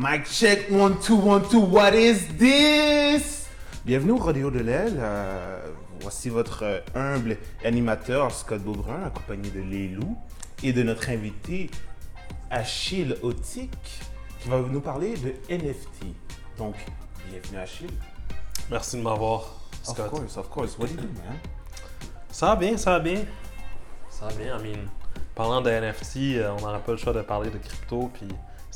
Mic check, one, two, one, two, what is this? Bienvenue au Rodéo de l'aile. Euh, voici votre euh, humble animateur Scott Beaubrun, accompagné de Lélou et de notre invité Achille Otik, qui va nous parler de NFT. Donc, bienvenue Achille. Merci de m'avoir, Scott. Of course, of course. What do you do, man? Ça va bien, ça va bien. Ça va bien, I mean, parlant de NFT, euh, on n'aurait pas le choix de parler de crypto, puis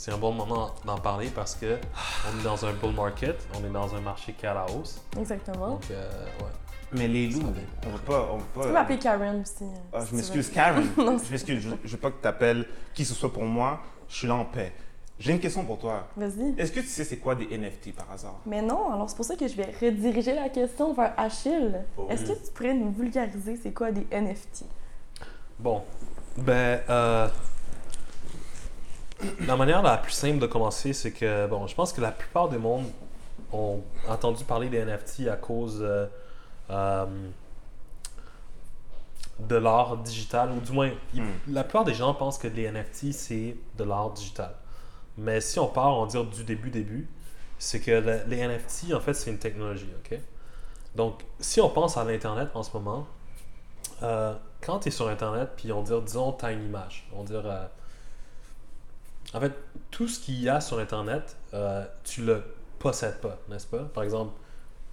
c'est un bon moment d'en parler parce que on est dans un bull market, on est dans un marché qui est à la hausse. Exactement. Donc, euh, ouais. Mais Ça va. on va pas. On va Tu pas peux m'appeler Karen aussi. Ah, si je m'excuse. Karen. Non, je m'excuse, je, je veux pas que tu appelles qui que ce soit pour moi. Je suis là en paix. J'ai une question pour toi. Vas-y. Est-ce que tu sais c'est quoi des NFT par hasard? Mais non, alors c'est pour ça que je vais rediriger la question vers Achille. Oh Est-ce oui. que tu pourrais nous vulgariser c'est quoi des NFT? Bon, ben, euh, la manière la plus simple de commencer, c'est que, bon, je pense que la plupart des mondes ont entendu parler des NFT à cause euh, euh, de l'art digital, ou du moins, Hmm. la plupart des gens pensent que les NFT, c'est de l'art digital. Mais si on part, on dire du début, début, c'est que le- les NFT, en fait, c'est une technologie, OK? Donc, si on pense à l'Internet en ce moment, euh, quand tu es sur Internet, puis on dire, disons, tu as une image, on dire, euh, en fait, tout ce qu'il y a sur Internet, euh, tu le possèdes pas, n'est-ce pas? Par exemple,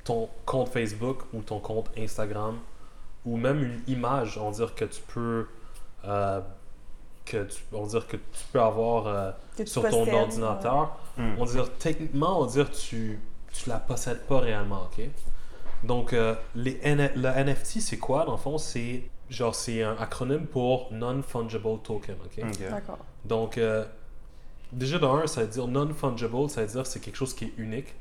ton compte Facebook ou ton compte Instagram, ou même une image, on dire que tu peux, euh, que tu, on dire que tu peux avoir euh, tu sur ton possèdes, ordinateur, Hmm. on va dire techniquement, on va dire tu tu la possèdes pas réellement, ok? Donc euh, les N- le NFT c'est quoi dans le fond? C'est genre c'est un acronyme pour non fungible token, ok? Ok. euh, D'accord. Donc euh, déjà de un, ça veut dire non fungible, ça veut dire c'est quelque chose qui est unique.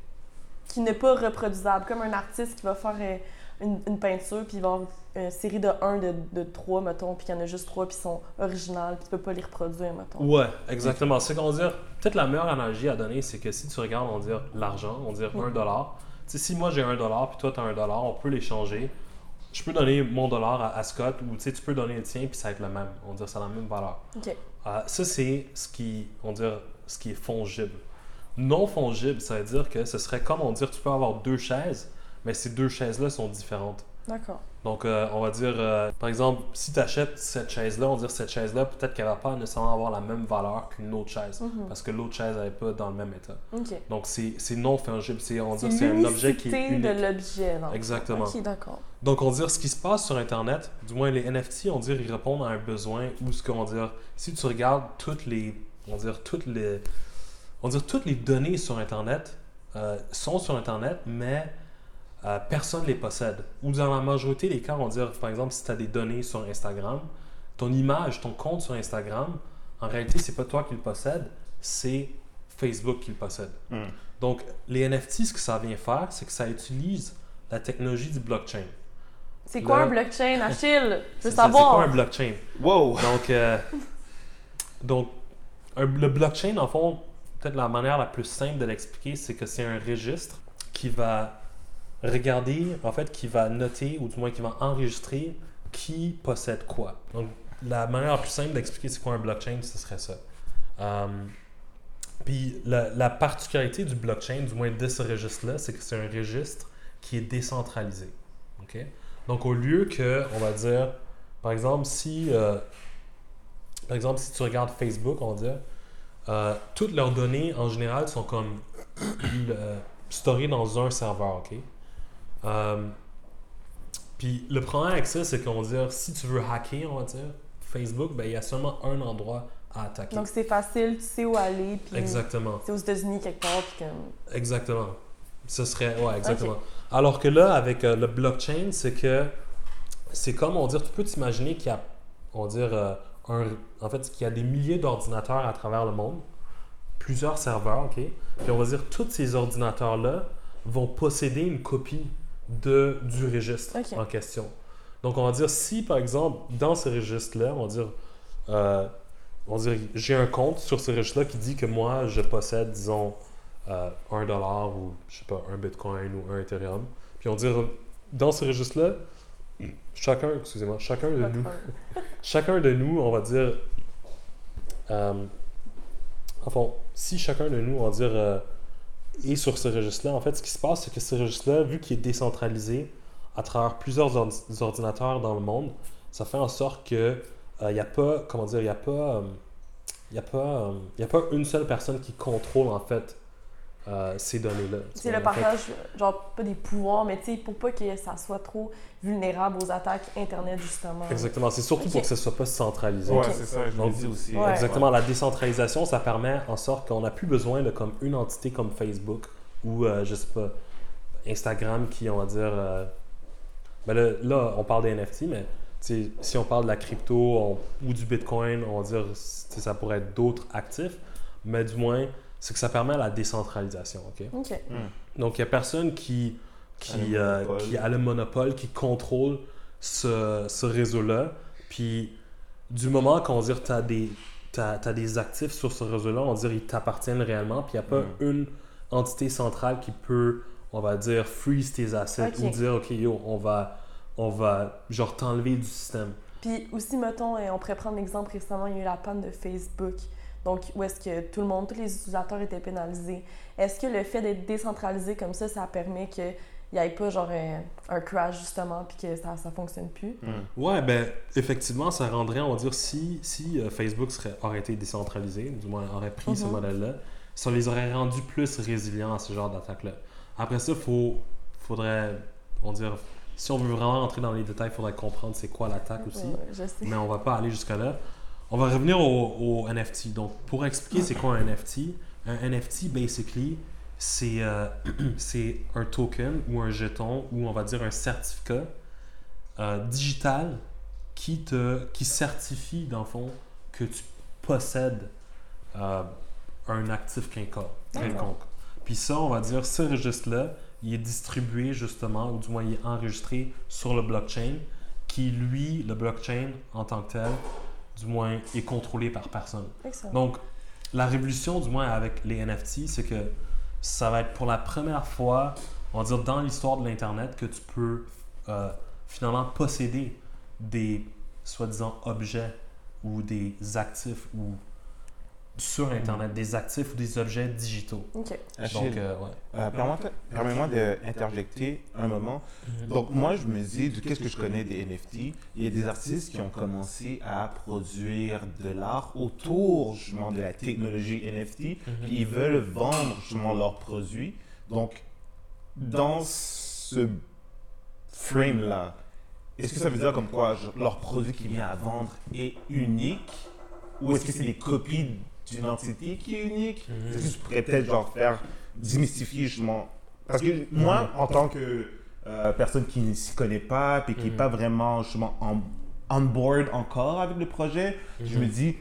Qui n'est pas reproduisable, comme un artiste qui va faire euh, une, une peinture, puis il va avoir une série de 1, de, de 3, mettons, puis qu'il y en a juste 3, puis ils sont originales, puis tu peux pas les reproduire, mettons. Ouais, exactement. C'est qu'on va dire, peut-être la meilleure analogie à donner, c'est que si tu regardes, on va dire l'argent, on va dire Oui. 1 dollar. Tu sais, si moi j'ai 1 dollar, puis toi tu as 1 dollar, on peut l'échanger. Je peux donner mon dollar à, à Scott, ou tu sais, tu peux donner le tien, puis ça va être le même. On va dire, c'est la même valeur. Ok. Euh, ça, c'est ce qui, on dire, ce qui est fongible. Non fongible, ça veut dire que ce serait comme on dire, tu peux avoir deux chaises, mais ces deux chaises-là sont différentes. D'accord. Donc, euh, on va dire, euh, par exemple, si tu achètes cette chaise-là, on va dire cette chaise-là, peut-être qu'elle va pas nécessairement avoir la même valeur qu'une autre chaise, Mhm. parce que l'autre chaise n'est pas dans le même état. Donc, c'est non fungible. C'est, un objet qui est unique. de l'objet? Exactement. Ok, d'accord. Donc, on va dire, ce qui se passe sur Internet, du moins les NFT, on va dire, ils répondent à un besoin ou ce qu'on va dire, si tu regardes toutes les, on va dire, toutes les, on va dire, toutes les données sur Internet euh, sont sur Internet, mais euh, personne ne les possède. Ou dans la majorité des cas, on va dire, par exemple, si tu as des données sur Instagram, ton image, ton compte sur Instagram, en réalité, c'est pas toi qui le possède, c'est Facebook qui le possède. Hmm. Donc, les NFT, ce que ça vient faire, c'est que ça utilise la technologie du blockchain. C'est quoi Le- un blockchain, Achille? Je veux ça, C'est quoi savoir. un blockchain? Wow! Donc, euh, donc le blockchain, en fond, peut-être la manière la plus simple de l'expliquer, c'est que c'est un registre qui va regarder, en fait, qui va noter, ou du moins qui va enregistrer qui possède quoi. Donc, la manière la plus simple d'expliquer c'est quoi un blockchain, ce serait ça. Euh, puis la, la particularité du blockchain, du moins de ce registre-là, c'est que c'est un registre qui est décentralisé. Donc, au lieu que, on va dire, par exemple, si, euh, par exemple, si tu regardes Facebook, on va dire, euh, toutes leurs données, en général, sont comme euh, storées dans un serveur, OK? Euh, puis le problème avec ça, c'est qu'on va dire, si tu veux hacker, on va dire, Facebook, ben, il y a seulement un endroit à attaquer. Donc c'est facile, tu sais où aller, puis Exactement. c'est aux États-Unis quelque part, puis comme... Exactement. Ce serait, ouais, exactement. Alors que là, avec euh, le blockchain, c'est que c'est comme, on va dire, tu peux t'imaginer qu'il y a, on va dire, euh, un, en fait, qu'il y a des milliers d'ordinateurs à travers le monde, plusieurs serveurs, ok? Puis on va dire, tous ces ordinateurs-là vont posséder une copie de, du registre en question. Donc on va dire, si par exemple, dans ce registre-là, on va dire, euh, on va dire, j'ai un compte sur ce registre-là qui dit que moi, je possède, disons, euh, un dollar ou, je sais pas, un bitcoin ou un Ethereum. Puis on va dire, dans ce registre-là, chacun, excusez-moi, chacun de nous, chacun. De nous, on va dire, euh, enfin, si chacun de nous, on va dire, euh, est sur ce registre-là, en fait, ce qui se passe, c'est que ce registre-là, vu qu'il est décentralisé à travers plusieurs ordi- ordinateurs dans le monde, ça fait en sorte que il n'y a pas, comment dire, il n'y a pas, il y a pas, euh, y a pas une seule personne qui contrôle en fait euh, ces données-là. C'est le fait, partage, genre, pas des pouvoirs, mais tu sais, pour pas que ça soit trop vulnérable aux attaques Internet, justement. Exactement. C'est surtout pour que ce soit pas centralisé. Ouais, c'est ça, je me Donc, dis aussi. Ouais. Exactement. La décentralisation, ça permet en sorte qu'on n'a plus besoin de comme une entité comme Facebook ou euh, je sais pas Instagram qui, on va dire, euh, ben là, là, on parle des NFT, mais tu sais, si on parle de la crypto on- ou du Bitcoin, on va dire, ça pourrait être d'autres actifs, mais du moins, c'est que ça permet la décentralisation. ok? Ok. Donc, il n'y a personne qui, A qui, le euh, monopole. qui a le monopole, qui contrôle ce, ce réseau-là. Puis, du moment qu'on dire tu as des, t'as- t'as des actifs sur ce réseau-là, on va dire ils t'appartiennent réellement. Puis, il n'y a pas Mm. une entité centrale qui peut, on va dire, freeze tes assets ou dire, OK, yo, on va, on va genre t'enlever du système. Puis aussi, mettons, on pourrait prendre l'exemple récemment, il y a eu la panne de Facebook. Donc, où est-ce que tout le monde, tous les utilisateurs étaient pénalisés? Est-ce que le fait d'être décentralisé comme ça, ça permet qu'il n'y ait pas genre un, un crash justement, puis que ça ne fonctionne plus? Hmm. Ouais, ben, effectivement, ça rendrait, on va dire, si, si euh, Facebook serait, aurait été décentralisé, du moins aurait pris ce Mhm. modèle-là, ça les aurait rendus plus résilients à ce genre d'attaque-là. Après ça, faut, faudrait, on dire, si on veut vraiment rentrer dans les détails, il faudrait comprendre c'est quoi l'attaque aussi. Ouais, je sais. Mais on va pas aller jusqu'à là. On va revenir au, au NFT. Donc, pour expliquer c'est quoi un NFT, un NFT, basically, c'est euh, c'est un token ou un jeton ou on va dire un certificat euh, digital qui, te, qui certifie, dans le fond, que tu possèdes euh, un actif quelconque. D'accord. quelconque. Puis ça, on va dire, ce registre-là, il est distribué justement, ou du moins il est enregistré sur le blockchain, qui lui, le blockchain en tant que tel, du moins, est contrôlé par personne. Excellent. Donc, la révolution, du moins avec les NFT, c'est que ça va être pour la première fois, on va dire, dans l'histoire de l'Internet, que tu peux euh, finalement posséder des soi-disant objets ou des actifs ou sur Internet, des actifs ou des objets digitaux. OK. Donc, euh, ouais. euh, permets-moi- d'interjecter un moment. Donc, moi, je me dis, de qu'est-ce que je connais des NFT Il y a des artistes qui ont commencé à produire de l'art autour justement de la technologie NFT, puis ils veulent vendre justement leurs produits. Donc, dans ce frame-là, est-ce que ça veut dire comme quoi leur produit qui vient à vendre est unique? Ou est-ce que c'est des copies d'une entité qui est unique Mhm. Est-ce que tu pourrais peut-être genre faire démystifier justement? Parce que moi, en tant que euh, personne qui ne s'y connaît pas puis qui n'est Mhm. pas vraiment justement on, on board encore avec le projet, je Mhm. me dis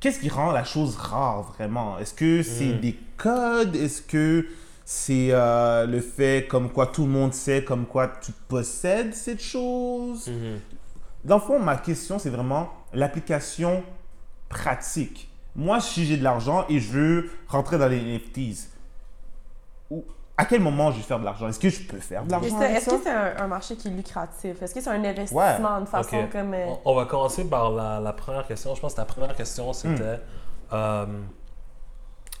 qu'est-ce qui rend la chose rare vraiment? Est-ce que c'est des codes? Est-ce que c'est euh, le fait comme quoi tout le monde sait comme quoi tu possèdes cette chose? Dans le fond, ma question, c'est vraiment l'application pratique. Moi, si j'ai de l'argent et je veux rentrer dans les NFTs, ou à quel moment je vais faire de l'argent? Est-ce que je peux faire de l'argent Est-ce que c'est un, un marché qui est lucratif? Est-ce que c'est un investissement de façon comme... euh, On- On va commencer par la, la première question. Je pense que la première question, c'était, euh,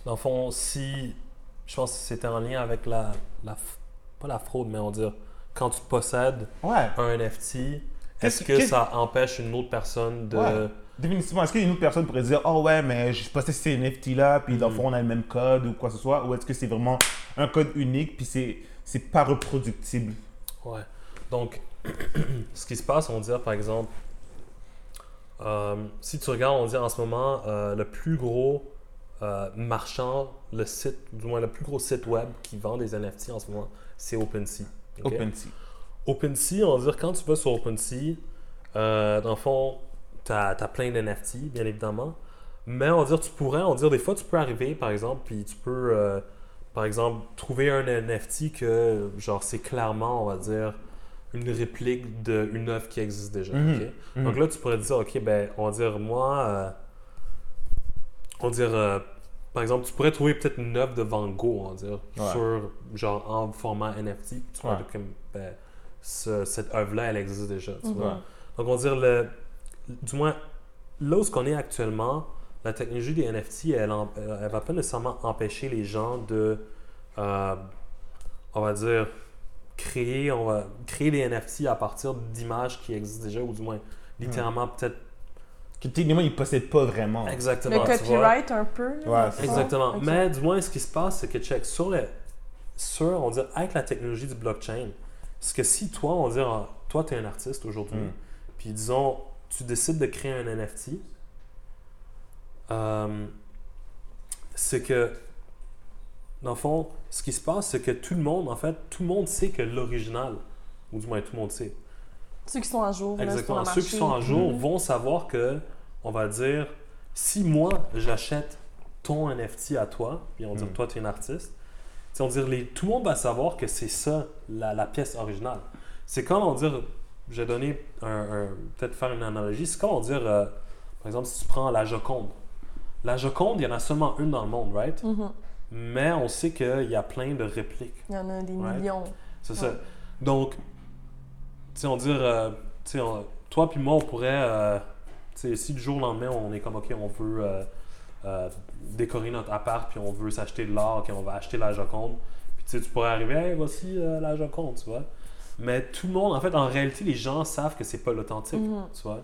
dans le fond, si, je pense que c'était en lien avec la, pas la fraude, mais on va dire, quand tu possèdes Ouais, un NFT, est-ce que- ça empêche une autre personne de... Ouais. Définitivement. Est-ce qu'une autre personne pourrait dire Oh ouais, mais je possède ces NFT-là, puis dans le Mhm. fond, on a le même code ou quoi que ce soit Ou est-ce que c'est vraiment un code unique, puis c'est, c'est pas reproductible? Ouais. Donc, ce qui se passe, on dirait par exemple, euh, si tu regardes, on dirait en ce moment, euh, le plus gros euh, marchand, le site, du moins le plus gros site web qui vend des NFT en ce moment, c'est OpenSea. OpenSea. OpenSea, on va dire, quand tu vas sur OpenSea, dans le fond, tu as, plein d'NFT, bien évidemment. Mais on va dire, tu pourrais, on va dire, des fois, tu peux arriver, par exemple, puis tu peux, euh, par exemple, trouver un NFT que, genre, c'est clairement, on va dire, une réplique d'une œuvre qui existe déjà. Mhm. Mhm. Donc là, tu pourrais dire, OK, ben, on va dire, moi, euh, on va dire, euh, par exemple, tu pourrais trouver peut-être une œuvre de Van Gogh, on va dire, Ouais. sur, genre, en format NFT. Tu pourrais Ouais. dire ben, ce- cette œuvre-là, elle existe déjà, tu Mhm. vois? Donc, on va dire, le, du moins, là où ce qu'on est actuellement, la technologie des NFT, elle, elle va pas nécessairement empêcher les gens de, euh, on va dire, créer, on va créer des NFT à partir d'images qui existent déjà, ou du moins, littéralement, peut-être. Que techniquement, ils possèdent pas vraiment. Exactement. Le copyright un peu. Ouais. Exactement. Mais du moins, ce qui se passe, c'est que, check, sur, le, sur on va dire, avec la technologie du blockchain, c'est que si toi, on va dire, ah, toi, tu es un artiste aujourd'hui, Mm. puis disons, tu décides de créer un NFT, euh, c'est que, dans le fond, ce qui se passe, c'est que tout le monde, en fait, tout le monde sait que l'original, ou du moins tout le monde sait, Ceux qui sont à jour. Exactement. Ceux qui sont à jour Mhm. vont savoir que, on va dire, si moi j'achète ton NFT à toi, puis on va dire Mhm. toi tu es un artiste, on dire les, tout le monde va savoir que c'est ça la, la pièce originale. C'est comme on va dire, je vais donner un, un- peut-être faire une analogie, c'est comme dire, euh, par exemple si tu prends la Joconde. La Joconde, il y en a seulement une dans le monde, right? Mhm. Mais on sait qu'il y a plein de répliques. Il y en a des millions. C'est Ouais. ça. Donc, tu sais, on dire, euh, tu sais, on- toi puis moi, on pourrait, euh, tu sais, si du jour au lendemain, on est comme, OK, on veut décorer notre appart, puis on veut s'acheter de l'art, puis on va acheter la Joconde, puis tu sais, tu pourrais arriver, hey, voici la Joconde, tu vois. Mais tout le monde, en fait, en réalité, les gens savent que c'est pas l'authentique, Mhm. tu vois.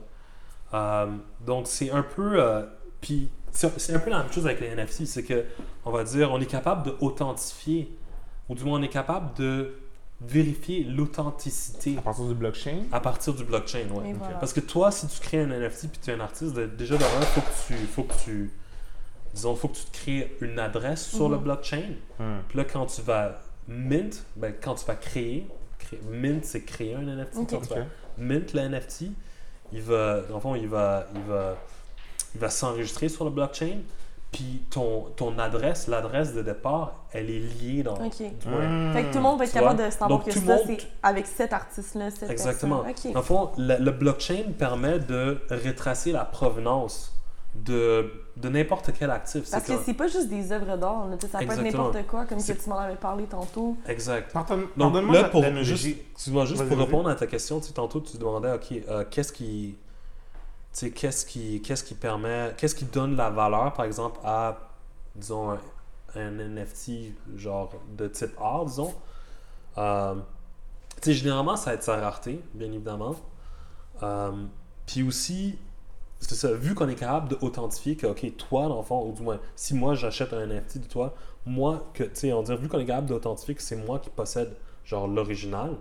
Euh, donc, c'est un peu. euh, puis, c'est un peu la même chose avec les NFT, c'est que, on va dire, on est capable de authentifier, ou du moins, on est capable de vérifier l'authenticité À partir du blockchain? à partir du blockchain, voilà. Parce que toi, si tu crées un NFT puis tu es un artiste, déjà de un, faut que tu, faut que tu, disons, faut que tu te crées une adresse sur le Mhm. blockchain. Hmm. Puis là, quand tu vas mint, ben, quand tu vas créer, créer- mint, c'est créer un NFT. Mint le NFT, il va, dans le fond, il va, il va, il va s'enregistrer sur le blockchain. Puis ton, ton adresse, l'adresse de départ, elle est liée dans. Ok. Fait que tout le monde va être capable de savoir Donc, que tout le ça, monde- c'est avec cet artiste-là, cette Exactement. personne. Dans Ok. le fond, le, le blockchain permet de retracer la provenance de, de n'importe quel actif. Parce que c'est pas juste des œuvres d'art, tu ça peut être n'importe quoi, comme que tu m'en avais parlé tantôt. Exact. Pardonne- Donc là, la- pour, juste, excuse-moi, juste pour répondre à ta question, tu tantôt tu demandais, OK, euh, qu'est-ce qui, tu sais, qu'est-ce qui, qu'est-ce qui permet, qu'est-ce qui donne la valeur, par exemple, à, disons, un, un NFT, genre, de type art, disons. Euh, tu sais, généralement, ça va être sa rareté, bien évidemment. Euh, Puis aussi, c'est ça, vu qu'on est capable d'authentifier que, OK, toi, dans le fond, ou du moins, si moi j'achète un NFT de toi, moi, que, tu sais, on dirait, vu qu'on est capable d'authentifier que c'est moi qui possède, genre, l'original,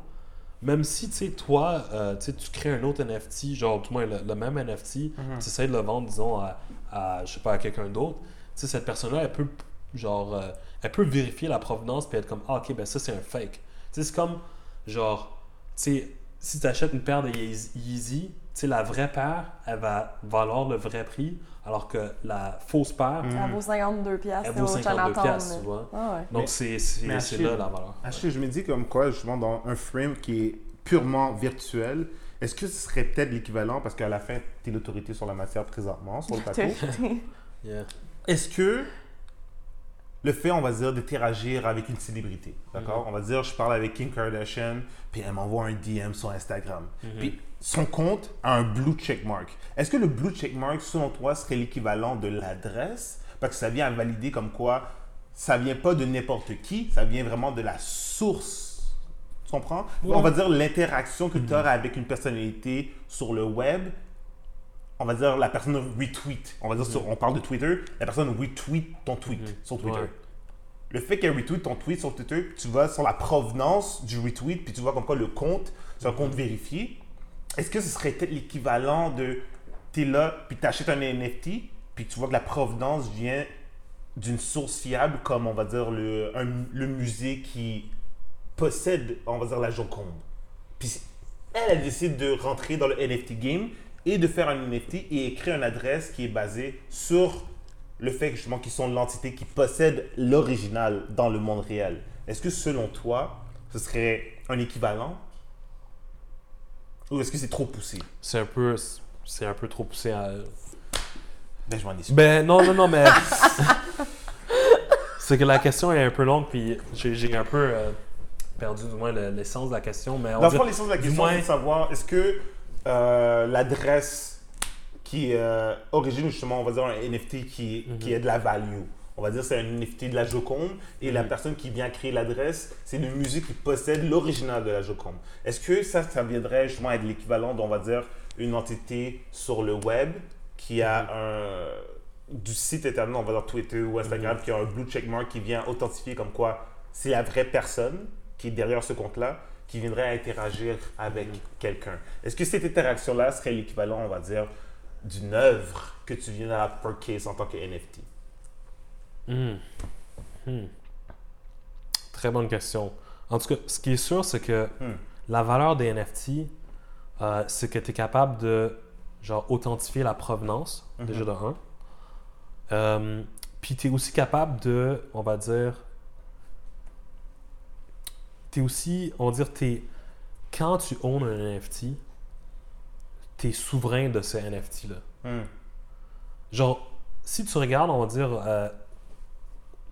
même si, tu sais, toi, euh, tu sais, tu crées un autre NFT, genre, du moins, le, le même NFT, Mhm. tu essaies de le vendre, disons, à, à, je sais pas, à quelqu'un d'autre, tu sais, cette personne-là, elle peut, genre, euh, elle peut vérifier la provenance puis être comme, ah, ok, ben ça, c'est un fake. Tu sais, c'est comme, genre, tu sais, si tu achètes une paire de Yeezy, Yeezy, tu sais, la vraie paire, elle va valoir le vrai prix, alors que la fausse paire, Mhm. Elle vaut 52 piastres elle vaut au 52 Chinatown. piastres, là. tu vois. Ah ouais. Donc, c'est là la valeur. Achille, je me dis comme quoi, justement, dans un frame qui est purement virtuel, est-ce que ce serait peut-être l'équivalent, parce qu'à la fin, tu es l'autorité sur la matière présentement, sur le plateau. Yeah. Est-ce que le fait, on va dire, d'interagir avec une célébrité, d'accord? On va dire, je parle avec Kim Kardashian, puis elle m'envoie un DM sur Instagram. Mhm. Puis son compte a un blue checkmark. Est-ce que le blue checkmark, selon toi, serait l'équivalent de l'adresse? Parce que ça vient à valider comme quoi ça vient pas de n'importe qui, ça vient vraiment de la source. Tu comprends? Ouais. On va dire l'interaction que tu auras avec une personnalité sur le web on va dire la personne retweet. On va dire sur- on parle de Twitter, la personne retweet ton tweet Mhm. sur Twitter. Ouais. Le fait qu'elle retweet ton tweet sur Twitter, tu vas sur la provenance du retweet, puis tu vois comme quoi le compte, c'est un compte vérifié. Est-ce que ce serait peut-être l'équivalent de tu es là, puis tu achètes un NFT, puis tu vois que la provenance vient d'une source fiable, comme on va dire le, un- le musée qui possède, on va dire, la Joconde. Puis elle, elle décide de rentrer dans le NFT game et de faire un NFT et écrire une adresse qui est basée sur le fait justement qu'ils sont l'entité qui possède l'original dans le monde réel. Est-ce que selon toi, ce serait un équivalent Ou est-ce que c'est trop poussé? C'est un peu, c'est un peu trop poussé à. Ben, je m'en excuse. Ben non, non, non, mais. c'est que la question est un peu longue, puis j'ai un peu euh, perdu du moins le- l'essence de la question. Mais on Dans le dirait- fond, l'essence de la question, moins- c'est de savoir est-ce que euh, l'adresse qui euh, origine justement, on va dire, un NFT qui, Mhm. qui est de la value. On va dire c'est un NFT de la Joconde et la Mhm. personne qui vient créer l'adresse, c'est le musée qui possède l'original de la Joconde. Est-ce que ça, ça viendrait justement être l'équivalent d'on va dire une entité sur le web qui a Mhm. un du site internet, on va dire Twitter ou Instagram, Mhm. qui a un blue checkmark qui vient authentifier comme quoi c'est la vraie personne qui est derrière ce compte-là qui viendrait interagir avec Mhm. quelqu'un. Est-ce que cette interaction-là serait l'équivalent, on va dire, d'une œuvre que tu viens à purchase en tant que NFT? Hmm. Hmm. Très bonne question. En tout cas, ce qui est sûr, c'est que Hmm. la valeur des NFT, euh, c'est que tu es capable de genre authentifier la provenance, Mhm. déjà de un. Euh, puis tu es aussi capable de, on va dire, tu es aussi, on va dire, t'es- quand tu owns un NFT, tu es souverain de ce NFT-là. Hmm. Genre, si tu regardes, on va dire, euh,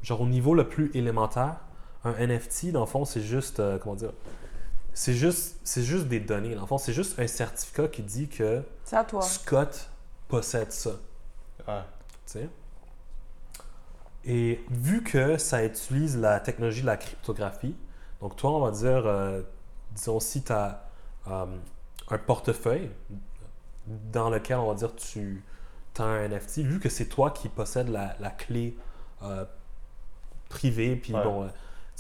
genre au niveau le plus élémentaire, un NFT, dans le fond, c'est juste, euh, comment dire, c'est juste, c'est juste des données. Dans le fond, c'est juste un certificat qui dit que C'est à toi. Scott possède ça. Ouais. tu sais? Et vu que ça utilise la technologie de la cryptographie, donc toi, on va dire, euh, disons, si tu as un portefeuille dans lequel, on va dire, tu as un NFT, vu que c'est toi qui possèdes la, la clé euh, privée, puis Ouais. bon, euh,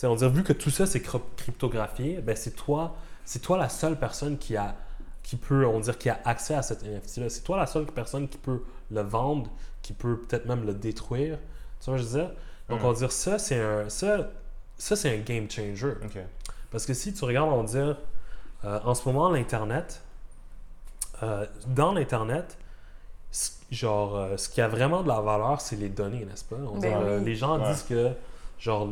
on va dire, vu que tout ça, c'est cryp- cryptographié, ben c'est toi, c'est toi la seule personne qui a qui peut, on va dire, qui a accès à cet NFT-là. C'est toi la seule personne qui peut le vendre, qui peut peut-être même le détruire. Tu vois ce que je veux dire? Donc, Mm. on va dire ça, c'est un, ça, ça, c'est un game changer. Parce que si tu regardes, on va dire, euh, en ce moment, l'Internet, euh, dans l'Internet, ce- genre, euh, ce qui a vraiment de la valeur, c'est les données, n'est-ce pas? On Ben dit, euh, oui. les gens Ouais. disent que, genre,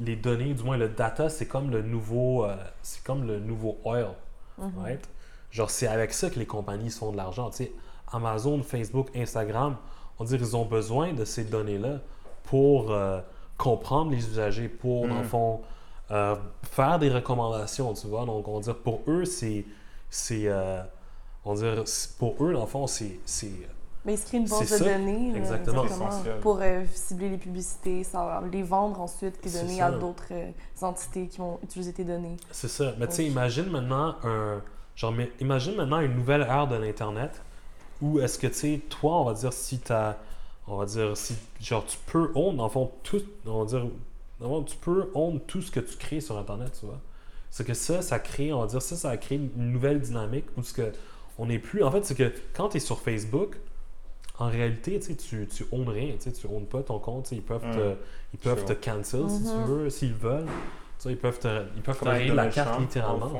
les données, du moins le data, c'est comme le nouveau, euh, c'est comme le nouveau oil, Mhm. right? Genre, c'est avec ça que les compagnies font de l'argent. Tu sais, Amazon, Facebook, Instagram, on dit qu'ils ont besoin de ces données-là pour euh, comprendre les usagers, pour, dans le Mm. fond, euh, faire des recommandations, tu vois. Donc, on va dire, pour eux, c'est... c'est euh, on va dire, c'est- pour eux, dans le fond, c'est... c'est- Mais ils se créent une base de ça. données. là, Exactement. Pour euh, cibler les publicités, savoir les vendre ensuite, données ça. à d'autres euh, entités qui vont utiliser tes données. C'est ça. Mais tu sais, imagine maintenant un. Genre, mais imagine maintenant une nouvelle ère de l'Internet où est-ce que, tu sais, toi, on va dire, si t'as. On va dire, si. Genre, tu peux own, le fond, tout. On va dire. fond, tu peux own tout ce que tu crées sur Internet, tu vois. C'est que ça, ça crée, on va dire, ça, ça a créé une nouvelle dynamique où ce que. On n'est plus. En fait, c'est que quand tu es sur Facebook, en réalité, tu sais, tu, owns rien, tu sais, tu owns pas ton compte, ils peuvent Mm. te, ils peuvent te cancel si tu Mhm. veux, s'ils veulent. Tu sais, ils peuvent te, ils peuvent te Comme un rayer la carte littéralement. fond.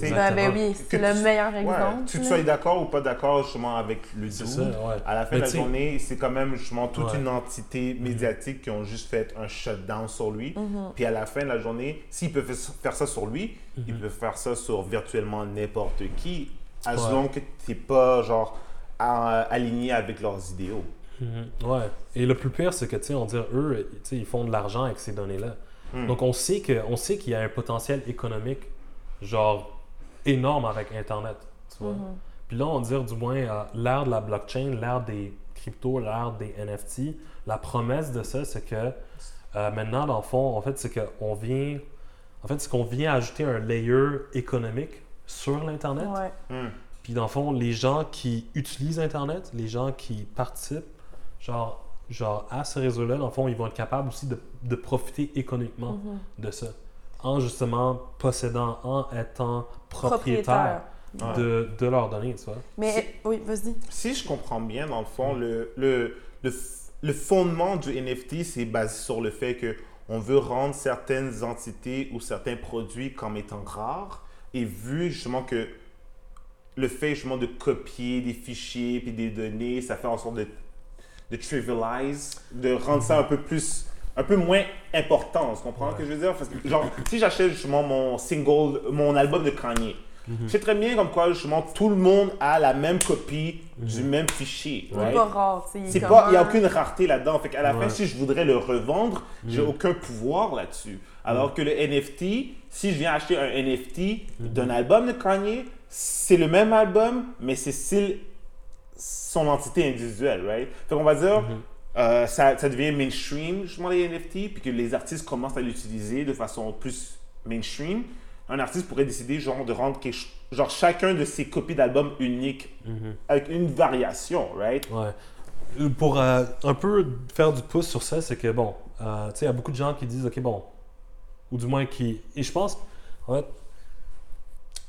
Ben, ben oui, c'est Que le tu- meilleur Ouais, exemple. tu sois d'accord ou pas d'accord justement avec le ouais. à la fin Mais de la journée, c'est quand même justement toute Ouais. une entité médiatique qui ont juste fait un shutdown sur lui. Mhm. Puis à la fin de la journée, s'ils peuvent faire ça sur lui, ils Mhm. peuvent faire ça sur virtuellement n'importe qui, as long que tu n'es pas genre à- aligné avec leurs idéaux. Mhm. Ouais. Et le plus pire, c'est que, tu sais, on dit, eux, tu sais, ils font de l'argent avec ces données-là. Hmm. Donc, on sait que, on sait qu'il y a un potentiel économique, genre, énorme avec Internet, tu vois. Mhm. Puis là, on dit, du moins, euh, l'ère de la blockchain, l'ère des cryptos, l'ère des NFT, la promesse de ça, c'est que euh, maintenant, dans le fond, en fait, c'est qu'on vient, en fait, c'est qu'on vient ajouter un layer économique sur l'Internet. Ouais. Hmm. Puis dans le fond, les gens qui utilisent Internet, les gens qui participent, genre, genre à ce réseau-là, dans le fond, ils vont être capables aussi de, de profiter économiquement Mhm. de ça. En justement possédant, en étant propriétaire, Propriétaire. Ouais. de, de leurs données, tu vois. Mais oui, vas-y. Si je comprends bien, dans le fond, le, le, le, le fondement du NFT, c'est basé sur le fait que on veut rendre certaines entités ou certains produits comme étant rares. Et vu justement que le fait justement de copier des fichiers puis des données, ça fait en sorte de, de trivialize, de rendre ça un peu plus, un peu moins important. Tu comprends ce que je veux dire? Parce que, genre, si j'achète justement mon single, mon album de Kanye, je sais très bien comme quoi justement tout le monde a la même copie du même fichier. Il right? est pas rare. C'est pas, il n'y a aucune rareté là-dedans. Fait qu'à la Ouais. fin, si je voudrais le revendre, j'ai Mhm. aucun pouvoir là-dessus. Alors que le NFT, si je viens acheter un NFT Mhm. d'un album de Kanye, c'est le même album, mais c'est style son entité individuelle, right? Fait qu'on va dire, Mhm. euh, ça, ça devient mainstream, justement, les NFT, puis que les artistes commencent à l'utiliser de façon plus mainstream. Un artiste pourrait décider, genre, de rendre quelque genre, chacun de ses copies d'albums uniques Mhm. avec une variation, right? Ouais. Pour euh, un peu faire du pouce sur ça, c'est que bon, euh, tu sais, il y a beaucoup de gens qui disent, ok, bon, ou du moins qui. Et je pense, en fait,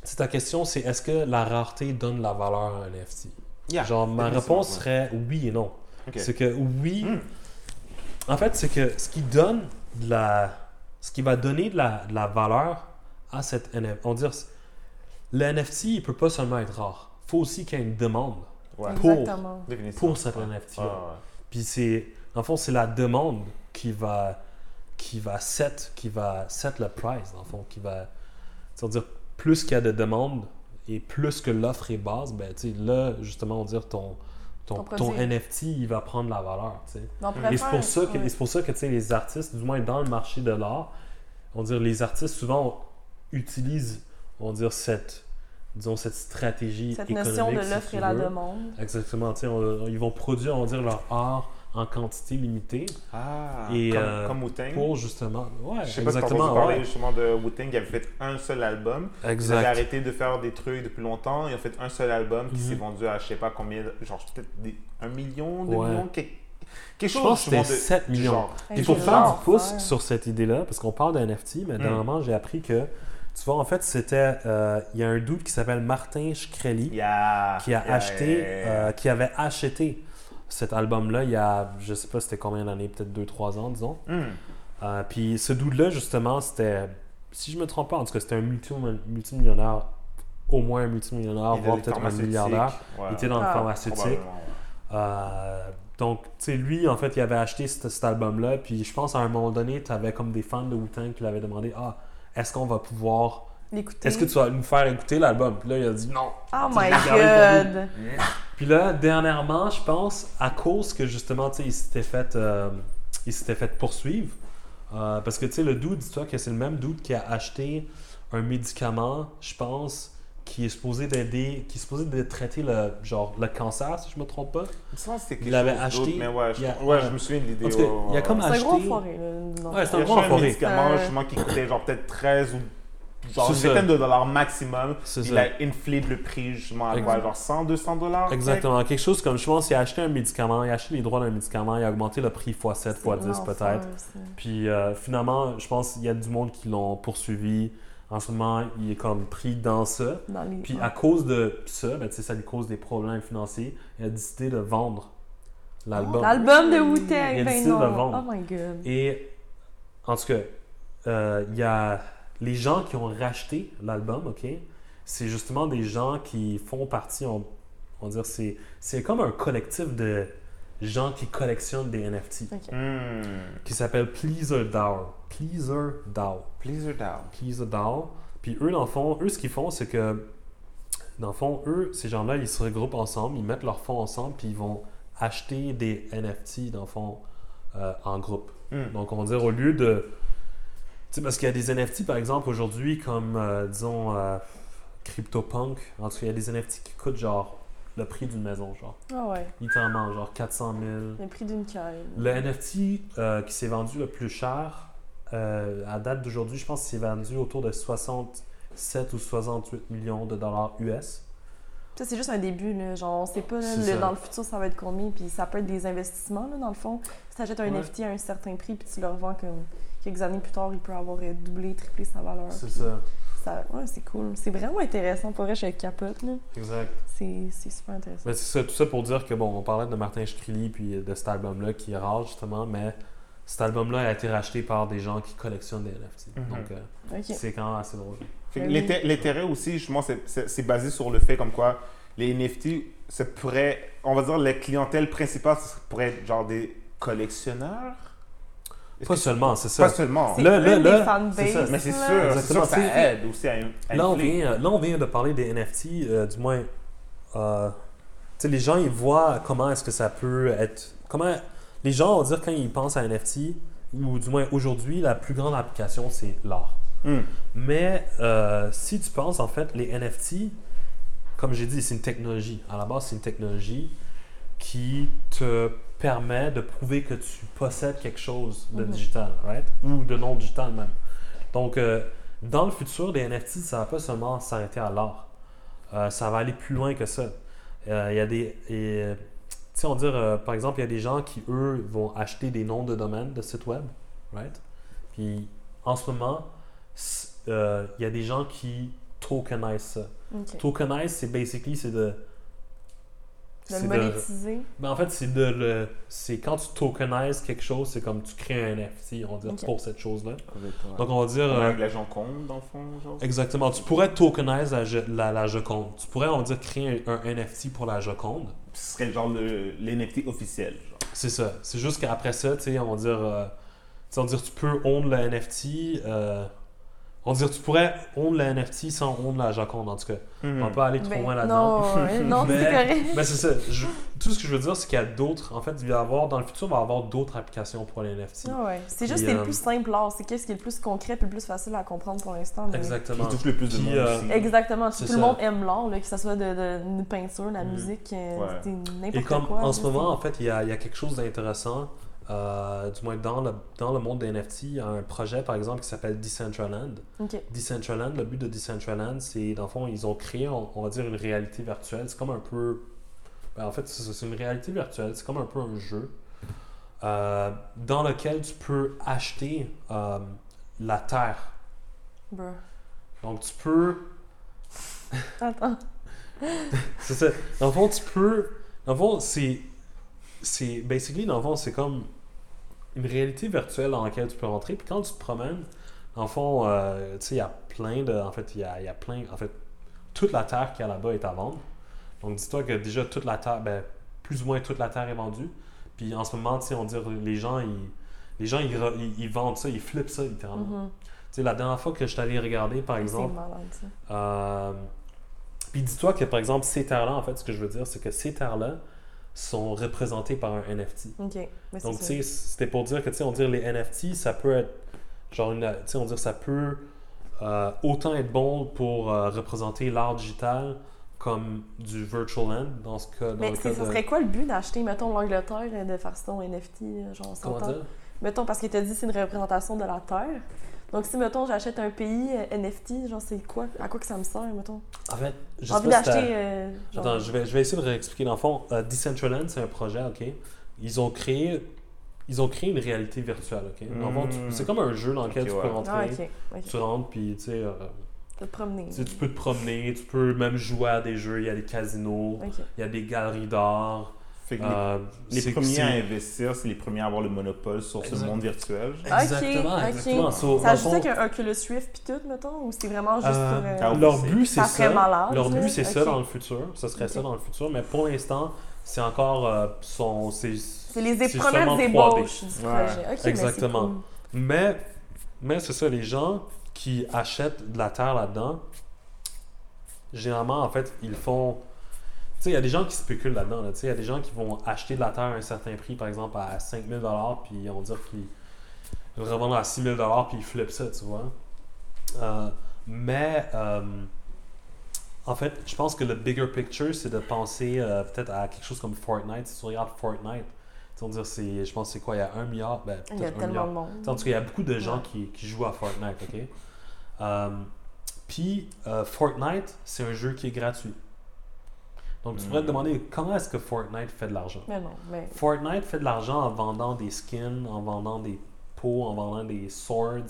c'est ta question, c'est est-ce que la rareté donne la valeur à un NFT Yeah, Genre, ma réponse ouais. serait oui et non. Ok. C'est que oui. Hmm. En fait, c'est que ce qui donne de la. Ce qui va donner de la, de la valeur à cette NFT. On va dire, le NFT, il peut pas seulement être rare. Il faut aussi qu'il y ait une demande Ouais, Pour- pour cet NFT. Ouais. Puis c'est, en fond, c'est la demande qui va, qui va set, qui va set le price, en fond, qui va, c'est-à-dire plus qu'il y a de demandes et plus que l'offre est basse, ben tu sais, là justement, on dire ton, ton, Ton. NFT, il va prendre la valeur, Et c'est pour ça que, pour ça que les artistes, du moins dans le marché de l'art, on dire les artistes souvent utilisent, on dire cette, disons cette stratégie Cette économique. notion de si l'offre tu et la demande. Exactement, on- ils vont produire, on dire, leur art en quantité limitée Ah, Et, comme, euh, comme Wu-Tang? pour justement. Ouais, Je sais pas si exactement. parler ouais. justement de Wu-Tang qui avait fait un seul album. Ils avaient Exact. arrêté de faire des trucs depuis longtemps. Ils ont fait un seul album qui Mhm. s'est vendu à je sais pas combien, genre peut-être des- un million, deux Ouais. millions, quelque, quelque Je chose pense que c'était justement de- 7 du millions. Et pour faire du pouce ouais. sur cette idée-là, parce qu'on parle de NFT, mais Mm. dernièrement, j'ai appris que, tu vois, en fait, c'était. euh, Il y a un dude qui s'appelle Martin Shkreli Yeah, qui a yeah, acheté, yeah, yeah, yeah. euh, qui avait acheté cet album-là il y a, je sais pas c'était combien d'années, peut-être 2-3 ans, disons. Hmm. Euh, puis ce dude-là, justement, c'était, si je me trompe pas, en tout cas, c'était un multi- multimillionnaire, au moins un multimillionnaire, Il voire peut-être un milliardaire. ouais, Il était dans le Ah. pharmaceutique. Euh, donc, tu sais, lui, en fait, il avait acheté cet, cet album-là. Puis je pense à un moment donné, tu avais comme des fans de Wu-Tang qui lui avaient demandé Ah, est-ce qu'on va pouvoir. L'écouter. Est-ce que tu vas nous faire écouter l'album Puis là, il a dit non. Oh my god! Puis là, dernièrement, je pense, à cause que justement, tu sais, il s'était fait, euh, il s'était fait poursuivre. euh, parce que, tu sais, le dude, dis-toi que c'est le même dude qui a acheté un médicament, je pense, qui est supposé d'aider, qui est supposé de traiter le, genre, le cancer, si je me trompe pas. Quelque Il l'avait chose acheté, Mais ouais, je, a- ouais, ouais. je me souviens de l'idée. Tout cas, il y a comme C'est un gros acheté. forêt, Ouais, c'est un Il a gros acheté un enfoiré. médicament Euh. justement qui coûtait genre peut-être 13 ou genre une vingtaine de dollars maximum. Il a inflé le prix justement à quoi, genre 100, 200 dollars. Exactement. Quelque chose comme, je pense, il a acheté un médicament, il a acheté les droits d'un médicament, il a augmenté le prix x7, C'est x10 l'enfer, peut-être. ça. Puis euh, finalement, je pense qu'il y a du monde qui l'ont poursuivi. En ce moment, il est comme pris dans ça. Dans les... Puis à cause de ça, ben, ça lui cause des problèmes financiers. Il a décidé de vendre l'album. L'album de Il a Wu-Tang, ben décidé de non. vendre. Oh my god. Et en tout cas, euh, il y a les gens qui ont racheté l'album, ok? C'est justement des gens qui font partie, on, on va dire, c'est, c'est comme un collectif de gens qui collectionnent des NFT. Hmm. qui s'appelle Pleaser DAO. Pleaser DAO. Pleaser DAO. Puis eux, dans le fond, eux, ce qu'ils font, c'est que, dans le fond, eux, ces gens-là, ils se regroupent ensemble, ils mettent leurs fonds ensemble, puis ils vont acheter des NFT, dans le fond, euh, en groupe. Hmm. Donc, on va dire, au lieu de. Sais, parce qu'il y a des NFT, par exemple, aujourd'hui, comme, euh, disons, euh, CryptoPunk. En tout cas, il y a des NFT qui coûtent, genre, le prix d'une maison, genre. Ah ouais. Littéralement, genre 400 000. Le prix d'une caille. Le NFT euh, qui s'est vendu le plus cher, euh, à date d'aujourd'hui, je pense qu'il s'est vendu autour de 67 ou 68 millions de dollars US. Ça, c'est juste un début, là. Genre, on sait pas, là, le- dans le futur, ça va être combien. Puis ça peut être des investissements, là, dans le fond. Si tu achètes un Ouais. NFT à un certain prix, puis tu le revends comme quelques années plus tard, il peut avoir euh, doublé, triplé sa valeur. C'est ça. ça- Ouais, c'est cool. C'est vraiment intéressant. Pour vrai, je capote, là. Exact. C'est c'est super intéressant. Mais c'est ça, tout ça pour dire que, bon, on parlait de Martin Shkreli puis de cet album-là qui est rare, justement, mais cet album-là a été racheté par des gens qui collectionnent des NFT. Mhm. Donc, euh, c'est quand même assez drôle. Ben l'inté- L'intérêt aussi, justement, c'est basé sur le fait comme quoi les NFT, ça pourrait, on va dire, la clientèle principale, ça pourrait être genre des collectionneurs? Pas que- seulement, c'est ça. Pas seulement. C'est Là, une là, là, c'est ça. Mais c'est sûr, c'est Exactement, sûr, ça c'est- aide aussi à, à Là on, vient, là, on vient de parler des NFT, euh, du moins, euh, les gens, ils voient comment est-ce que ça peut être... Comment les gens, on va dire, quand ils pensent à NFT, ou du moins aujourd'hui, la plus grande application, c'est l'art. Hmm. Mais euh, si tu penses, en fait, les NFT, comme j'ai dit, c'est une technologie. À la base, c'est une technologie qui te permet de prouver que tu possèdes quelque chose de Mhm. digital, right? Ou de non digital même. Donc, euh, dans le futur, les NFT, ça va pas seulement s'arrêter à l'art. Euh, ça va aller plus loin que ça. Euh, Il y a des. euh, tu sais, on va dire, euh, par exemple, il y a des gens qui, eux, vont acheter des noms de domaine de sites web, right? Puis, en ce moment, euh, il y a des gens qui tokenisent ça. Ok. Tokenize, c'est basically, c'est de. De le monétiser. ben, en fait, c'est de le. C'est quand tu tokenises quelque chose, c'est comme tu crées un NFT, on va dire, pour cette chose-là. Donc, on va dire. Comme euh, avec la Joconde, dans le fond, genre. Exactement. Tu pourrais tokenize la, la, la Joconde. Tu pourrais, on va dire, créer un, un NFT pour la Joconde. Ce serait genre le- l'NFT officiel. C'est ça. C'est juste qu'après ça, tu sais, on va dire, euh, tu sais, on va dire, tu peux own le NFT. euh, on va dire, tu pourrais own le NFT sans own la Joconde, en tout cas. On va pas aller trop Ben, loin là-dedans. non, non Mais- c'est correct. Mais c'est ça. Je- tout ce que je veux dire, c'est qu'il y a d'autres. En fait, il va y avoir, dans le futur, il va y avoir d'autres applications pour les NFT. Ah ouais. C'est juste c'est le euh, plus simple l'art. C'est qu'est-ce qui est le plus concret et le plus facile à comprendre pour l'instant. mais- Exactement. Qui touche le plus de monde euh, aussi. Exactement. Tout le monde aime l'art, là, que ce soit de, de, une peinture, la Mhm. musique, euh, Ouais. n'importe Et comme quoi. en là, ce moment, en fait, il y a, il y a quelque chose d'intéressant, euh, du moins dans le, dans le monde des NFT, il y a un projet, par exemple, qui s'appelle Decentraland. Decentraland, le but de Decentraland, c'est, dans le fond, ils ont créé, on, on va dire, une réalité virtuelle. C'est comme un peu... ben, en fait, c'est une réalité virtuelle. C'est comme un peu un jeu euh, dans lequel tu peux acheter euh, la Terre. Bruh. Donc, tu peux... Attends. C'est ça. Dans le fond, tu peux. Dans le fond, c'est. C'est. Basically, dans le fond, c'est comme une réalité virtuelle dans laquelle tu peux rentrer. Puis quand tu te promènes, le fond, euh, tu sais, il y a plein de. En fait, il y a, y a plein. En fait, toute la terre qu'il y a là-bas est à vendre. Donc, dis-toi que déjà, toute la terre. Ben, plus ou moins toute la terre est vendue. Puis en ce moment, tu sais, on dit les gens, ils. Les gens, ils, ils, ils vendent ça, ils flippent ça littéralement. Mhm. Tu sais, la dernière fois que je allé regarder, par exemple, malade, euh, puis dis-toi que par exemple, ces terres-là, en fait, ce que je veux dire, c'est que ces terres-là sont représentées par un NFT. Donc, tu sais, c'était pour dire que, tu sais, on dit les NFT, ça peut être genre. Tu sais, on dit ça peut euh, autant être bon pour euh, représenter l'art digital comme du virtual land dans ce cas. Dans Mais le cas ça de- serait quoi le but d'acheter, mettons, l'Angleterre et de faire son NFT, euh, genre, on Comment dire? Mettons, parce qu'il t'a dit c'est une représentation de la Terre. Donc, si, mettons, j'achète un pays euh, NFT, genre, c'est quoi? À quoi que ça me sert, mettons? En fait, je envie d'acheter, euh, genre... Attends, je vais, je vais essayer de réexpliquer. Dans le fond, euh, Decentraland, c'est un projet, OK? Ils ont créé, ils ont créé une réalité virtuelle, OK? Dans le fond, tu- Mm. c'est comme un jeu dans lequel tu ouais. peux rentrer. Ah, ok. ok. Tu rentres, puis tu sais, euh, De te promener. tu sais, tu peux te promener, tu peux même jouer à des jeux. Il y a des casinos, il y a des galeries d'art. Fait que les- euh, les, premiers à investir, c'est les premiers à avoir le monopole sur ce monde virtuel. Exactement, ok. exactement. So, dans Ça qu'un Oculus Rift pis tout, mettons? Ou c'est vraiment juste euh, pour... euh, Ah, leur but, c'est ça malade, leur but, c'est ça dans le futur. Ce serait ça dans le futur. Mais pour l'instant, c'est encore euh, son. C'est C'est les premières seulement 3D. ébauches du Ouais. projet. Exactement. c'est cool. Mais, mais c'est ça, les gens qui achètent de la terre là-dedans, généralement, en fait, ils font. Tu sais, il y a des gens qui spéculent là-dedans. là. Il y a des gens qui vont acheter de la terre à un certain prix, par exemple à 5000 puis on va dire qu'ils revendent à 6000 puis ils flippent ça, tu vois. Euh, mais, euh, en fait, je pense que le bigger picture, c'est de penser euh, peut-être à quelque chose comme Fortnite. Si tu regardes Fortnite, on dire, c'est, je pense que c'est quoi, il y a un milliard, ben, Il y a peut-être un tellement milliard. de monde. En tout cas, il y a beaucoup de gens Ouais. qui, qui jouent à Fortnite, ok? Puis, Fortnite, c'est un jeu qui est gratuit. Donc, tu pourrais te Mm. demander comment est-ce que Fortnite fait de l'argent? Mais non, mais... Fortnite fait de l'argent en vendant des skins, en vendant des pots, en vendant des swords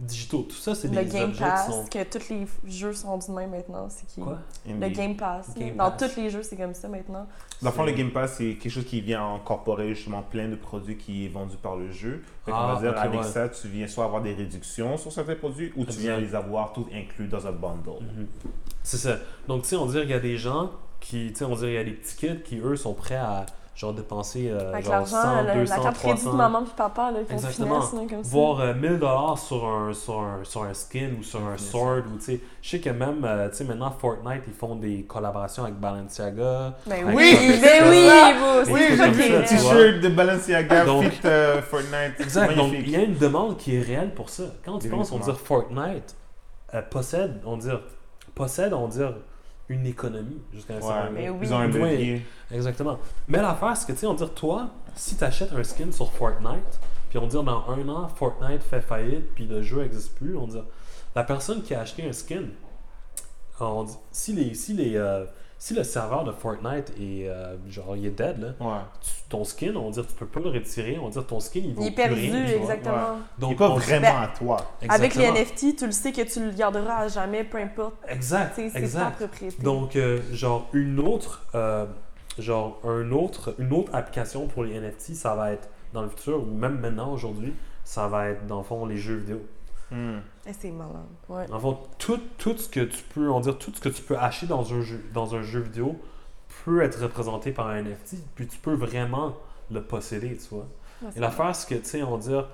digitaux. Tout ça, c'est Le des Game objets Pass, qui sont... que tous les jeux sont du même maintenant, c'est qui... Quoi? Le Game Pass. Game Dans Pass. tous les jeux, c'est comme ça maintenant. Dans le fond, le Game Pass, c'est quelque chose qui vient incorporer justement plein de produits qui est vendu par le jeu. Fait qu'on Ah, va dire, ok, avec ouais. ça, tu viens soit avoir des réductions sur certains produits ou tu viens les avoir tout inclus dans un bundle. Mhm. C'est ça. Donc, tu sais, on dirait qu'il y a des gens qui, tu sais, on dirait qu'il y a des petits kids qui, eux, sont prêts à, genre, dépenser, euh, Avec genre, l'argent, 100, la, 200, la carte crédit 300. de maman et papa, là, finesse, là, comme ça. Voir euh, 1000 dollars sur un, sur, un, sur un skin ou sur un sword. Ou, tu sais, je sais que même, euh, tu sais, maintenant, Fortnite, ils font des collaborations avec Balenciaga. Ben Avec oui, ben oui, vous, Oui, c'est j'ai vois. t-shirt de Balenciaga Donc- fit euh, Fortnite. Exact. Donc, il y a une demande qui est réelle pour ça. Quand tu penses, on dit Fortnite euh, possède, on dit, possède, on dit une économie jusqu'à un Ouais, certain Mais niveau. oui. Ils ont un levier. Exactement. Mais l'affaire, c'est que, tu sais, on dit, toi, si tu achètes un skin sur Fortnite, puis on dit dans un an, Fortnite fait faillite, puis le jeu n'existe plus, on dit, la personne qui a acheté un skin, on dit, si, les, si, les, euh, si le serveur de Fortnite est, euh, genre, il est dead, là, Ouais. tu- ton skin, on dit, tu peux pas le retirer, on dit, ton skin, il vaut Il est plus perdu, rien, exactement. Il Donc, n'est pas on- vraiment à toi. Avec les. NFT, tu le sais que tu le garderas à jamais, peu importe. Exact, C'est ta propriété. Donc, euh, genre, une autre, euh, genre, un autre, une autre application pour les NFT, ça va être dans le futur, ou même maintenant, aujourd'hui, ça va être, dans le fond, les jeux vidéo. Hmm. Eh, c'est malade. Ouais. Dans le fond, tout, tout ce que tu peux, on dire, tout ce que tu peux acheter dans un jeu, dans un jeu vidéo peut être représenté par un NFT, puis tu peux vraiment le posséder, tu vois. Ouais, Et l'affaire, c'est que, tu sais, on dire,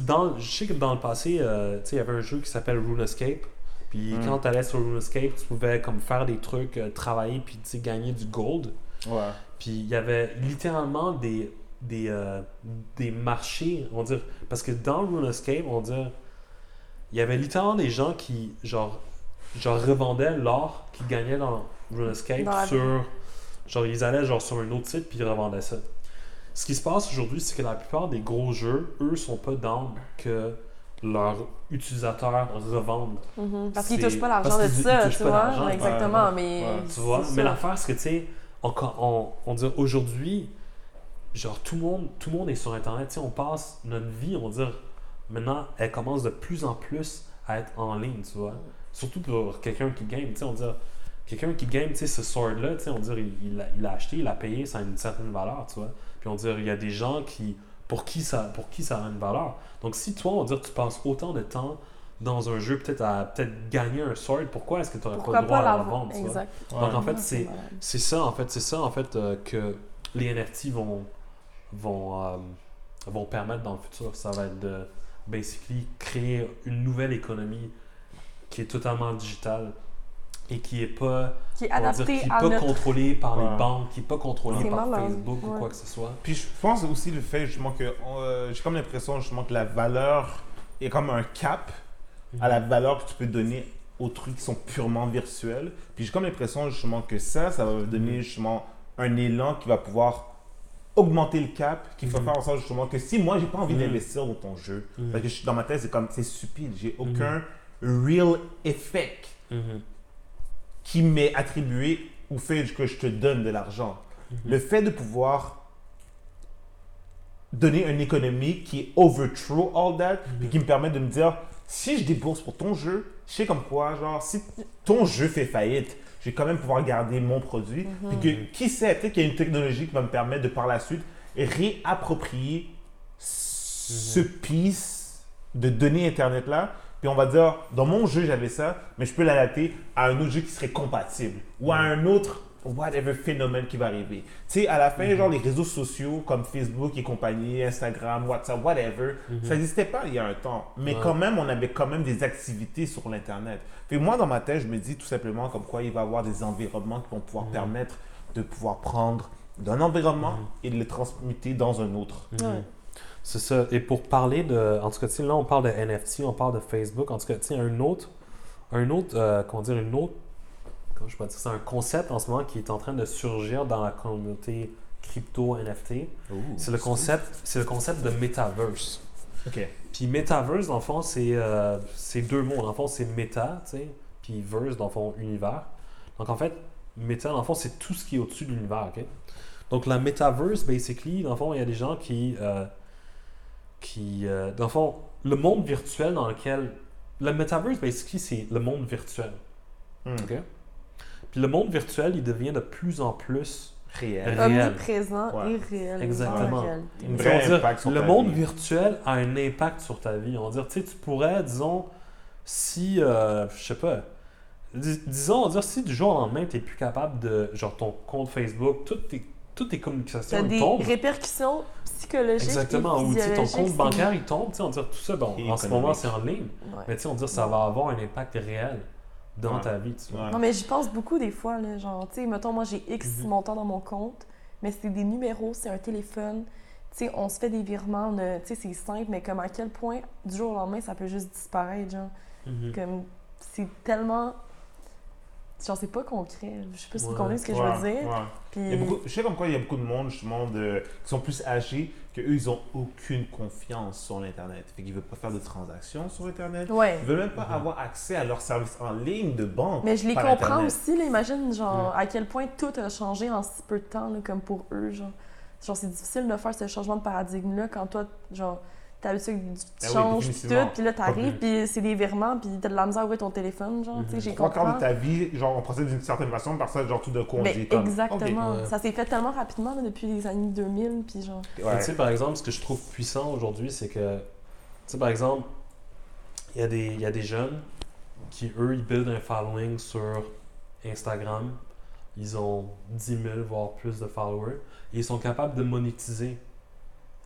dans, je sais que dans le passé, euh, tu sais, il y avait un jeu qui s'appelle RuneScape. Puis Mm. quand tu allais sur RuneScape, tu pouvais comme faire des trucs, euh, travailler, puis tu sais, gagner du gold. Ouais. Puis il y avait littéralement des, des, euh, des marchés, on dire, parce que dans RuneScape, on dire, il y avait littéralement des gens qui, genre, genre revendaient l'or qu'ils gagnaient dans RuneScape Dans sur, genre, ils allaient genre sur un autre site puis ils revendaient ça. Ce qui se passe aujourd'hui, c'est que la plupart des gros jeux, eux, sont pas dans que leurs utilisateurs revendent. Mhm. Parce qu'ils touchent pas l'argent de ça, tu vois? Exactement, Ouais, mais. ouais. Tu vois, mais l'affaire, c'est que, tu sais, on, on, on dit aujourd'hui, genre, tout le monde, tout le monde est sur Internet. Tu sais, on passe notre vie, on va dire, maintenant, elle commence de plus en plus à être en ligne, tu vois. Surtout pour quelqu'un qui game, tu sais, on dit, quelqu'un qui game, tu sais, ce sword-là, tu sais, on dit, il il l'a il acheté, il l'a payé, ça a une certaine valeur, tu vois. Puis on dit, il y a des gens qui, pour qui ça, pour qui ça a une valeur. Donc, si toi, on dire, tu passes autant de temps dans un jeu, peut-être à peut-être gagner un sword, pourquoi est-ce que tu n'aurais pas le droit pas à la vendre, tu vois? Donc, en fait, c'est ça, en fait, c'est ça, en fait, euh, que les NFT vont, vont, euh, vont permettre dans le futur. Ça va être de, basically, créer une nouvelle économie qui est totalement digitale et qui est pas, Qui est on va dire, adapté qui est à pas notre. contrôlée par Ouais. les banques, qui est pas contrôlée C'est par malade, Facebook ou ouais. quoi que ce soit. Puis je pense aussi le fait justement que euh, j'ai comme l'impression justement que la valeur est comme un cap à la valeur que tu peux donner aux trucs qui sont purement virtuels. Puis j'ai comme l'impression justement que ça, ça va donner justement un élan qui va pouvoir augmenter le cap, qui va Mhm. faire en sorte justement que si moi j'ai pas envie Mhm. d'investir dans ton jeu, Mhm. parce que je dans ma tête c'est comme c'est stupide, j'ai aucun real effect qui m'est attribué au fait que je te donne de l'argent. Le fait de pouvoir donner une économie qui est overthrow all that, puis qui me permet de me dire, si je débourse pour ton jeu, je sais comme quoi, genre, si ton jeu fait faillite, je vais quand même pouvoir garder mon produit. Puis que, qui sait, peut-être qu'il y a une technologie qui va me permettre de par la suite réapproprier ce piece de données Internet-là. Puis on va dire, dans mon jeu, j'avais ça, mais je peux l'adapter à un autre jeu qui serait compatible ou à un autre whatever phénomène qui va arriver. Tu sais, à la fin, genre les réseaux sociaux comme Facebook et compagnie, Instagram, WhatsApp, whatever, ça n'existait pas il y a un temps. Mais Ouais. quand même, on avait quand même des activités sur l'Internet. Puis moi, dans ma tête, je me dis tout simplement comme quoi il va y avoir des environnements qui vont pouvoir permettre de pouvoir prendre d'un environnement et de le transmuter dans un autre. Mhm. Ouais. C'est ça. Et pour parler de. En tout cas, tu sais, là, on parle de NFT, on parle de Facebook. En tout cas, tu sais, un autre. Un autre. euh, comment dire, une autre. Comment je peux dire C'est un concept en ce moment qui est en train de surgir dans la communauté crypto NFT. C'est le concept, c'est le concept de metaverse. Puis metaverse, dans le fond, c'est euh, deux mots. Dans le fond, c'est meta, tu sais, puis verse, dans le fond, univers. Donc en fait, meta, dans le fond, c'est tout ce qui est au-dessus de l'univers? Donc la metaverse, basically, dans le fond, il y a des gens qui, euh, qui, euh, dans le fond, le monde virtuel dans lequel, le metaverse, basically, c'est le monde virtuel, ok? Puis le monde virtuel, il devient de plus en plus Réel. Réel. Omniprésent Ouais. et réel. Exactement. Une vraie on sur le ta monde vie. virtuel a un impact sur ta vie. On va dire, tu sais, tu pourrais, disons, si, euh, je sais pas, dis- disons, on va dire, si du jour au lendemain, tu n'es plus capable de, genre, ton compte Facebook, toutes tes, toutes tes communications des tombent. répercussions psychologiques. Exactement. Ou, ton compte bancaire, il tombe, tu sais, on va dire, tout ça, bon, Et en ce moment, c'est en ligne. Ouais. Mais tu sais, on va dire, ça va avoir un impact réel dans Ouais. ta vie, tu vois. Ouais. Non, mais j'y pense beaucoup des fois. Là, genre, tu sais, mettons, moi, j'ai X Mhm. montant dans mon compte, mais c'est des numéros, c'est un téléphone. Tu sais, on se fait des virements, tu sais, c'est simple, mais comme à quel point, du jour au lendemain, ça peut juste disparaître, genre. Mhm. Comme, c'est tellement Genre, c'est pas concret. Je sais pas si vous comprenez ce que je veux dire. ouais. Puis, Il y a beaucoup- je sais comme quoi il y a beaucoup de monde justement de, qui sont plus âgés que eux ils ont aucune confiance sur l'internet. Fait qu'ils veulent pas faire de transactions sur internet. Ouais. Ils veulent même pas Mhm. avoir accès à leurs services en ligne de banque. Mais je les comprends Internet. aussi, là. Imagine, genre, à quel point tout a changé en si peu de temps, là, comme pour eux, genre. Genre, c'est difficile de faire ce changement de paradigme-là quand toi, genre, tu Ah oui, changes pis définitivement. tout, puis là, t'arrives, puis c'est des virements, puis t'as de la misère à ouvrir ton téléphone, genre, tu sais, j'ai Trois quarts compris. de ta vie, genre on procède d'une certaine façon, par ça, genre tout de coup on Mais dit comme, exactement. Ça s'est fait tellement rapidement, là, depuis les années 2000, puis genre... Tu sais, par exemple, ce que je trouve puissant aujourd'hui, c'est que, tu sais, par exemple, il y, a des- il y a des jeunes qui, eux, ils buildent un following sur Instagram. Ils ont 10 000, voire plus de followers. Et ils sont capables de monétiser.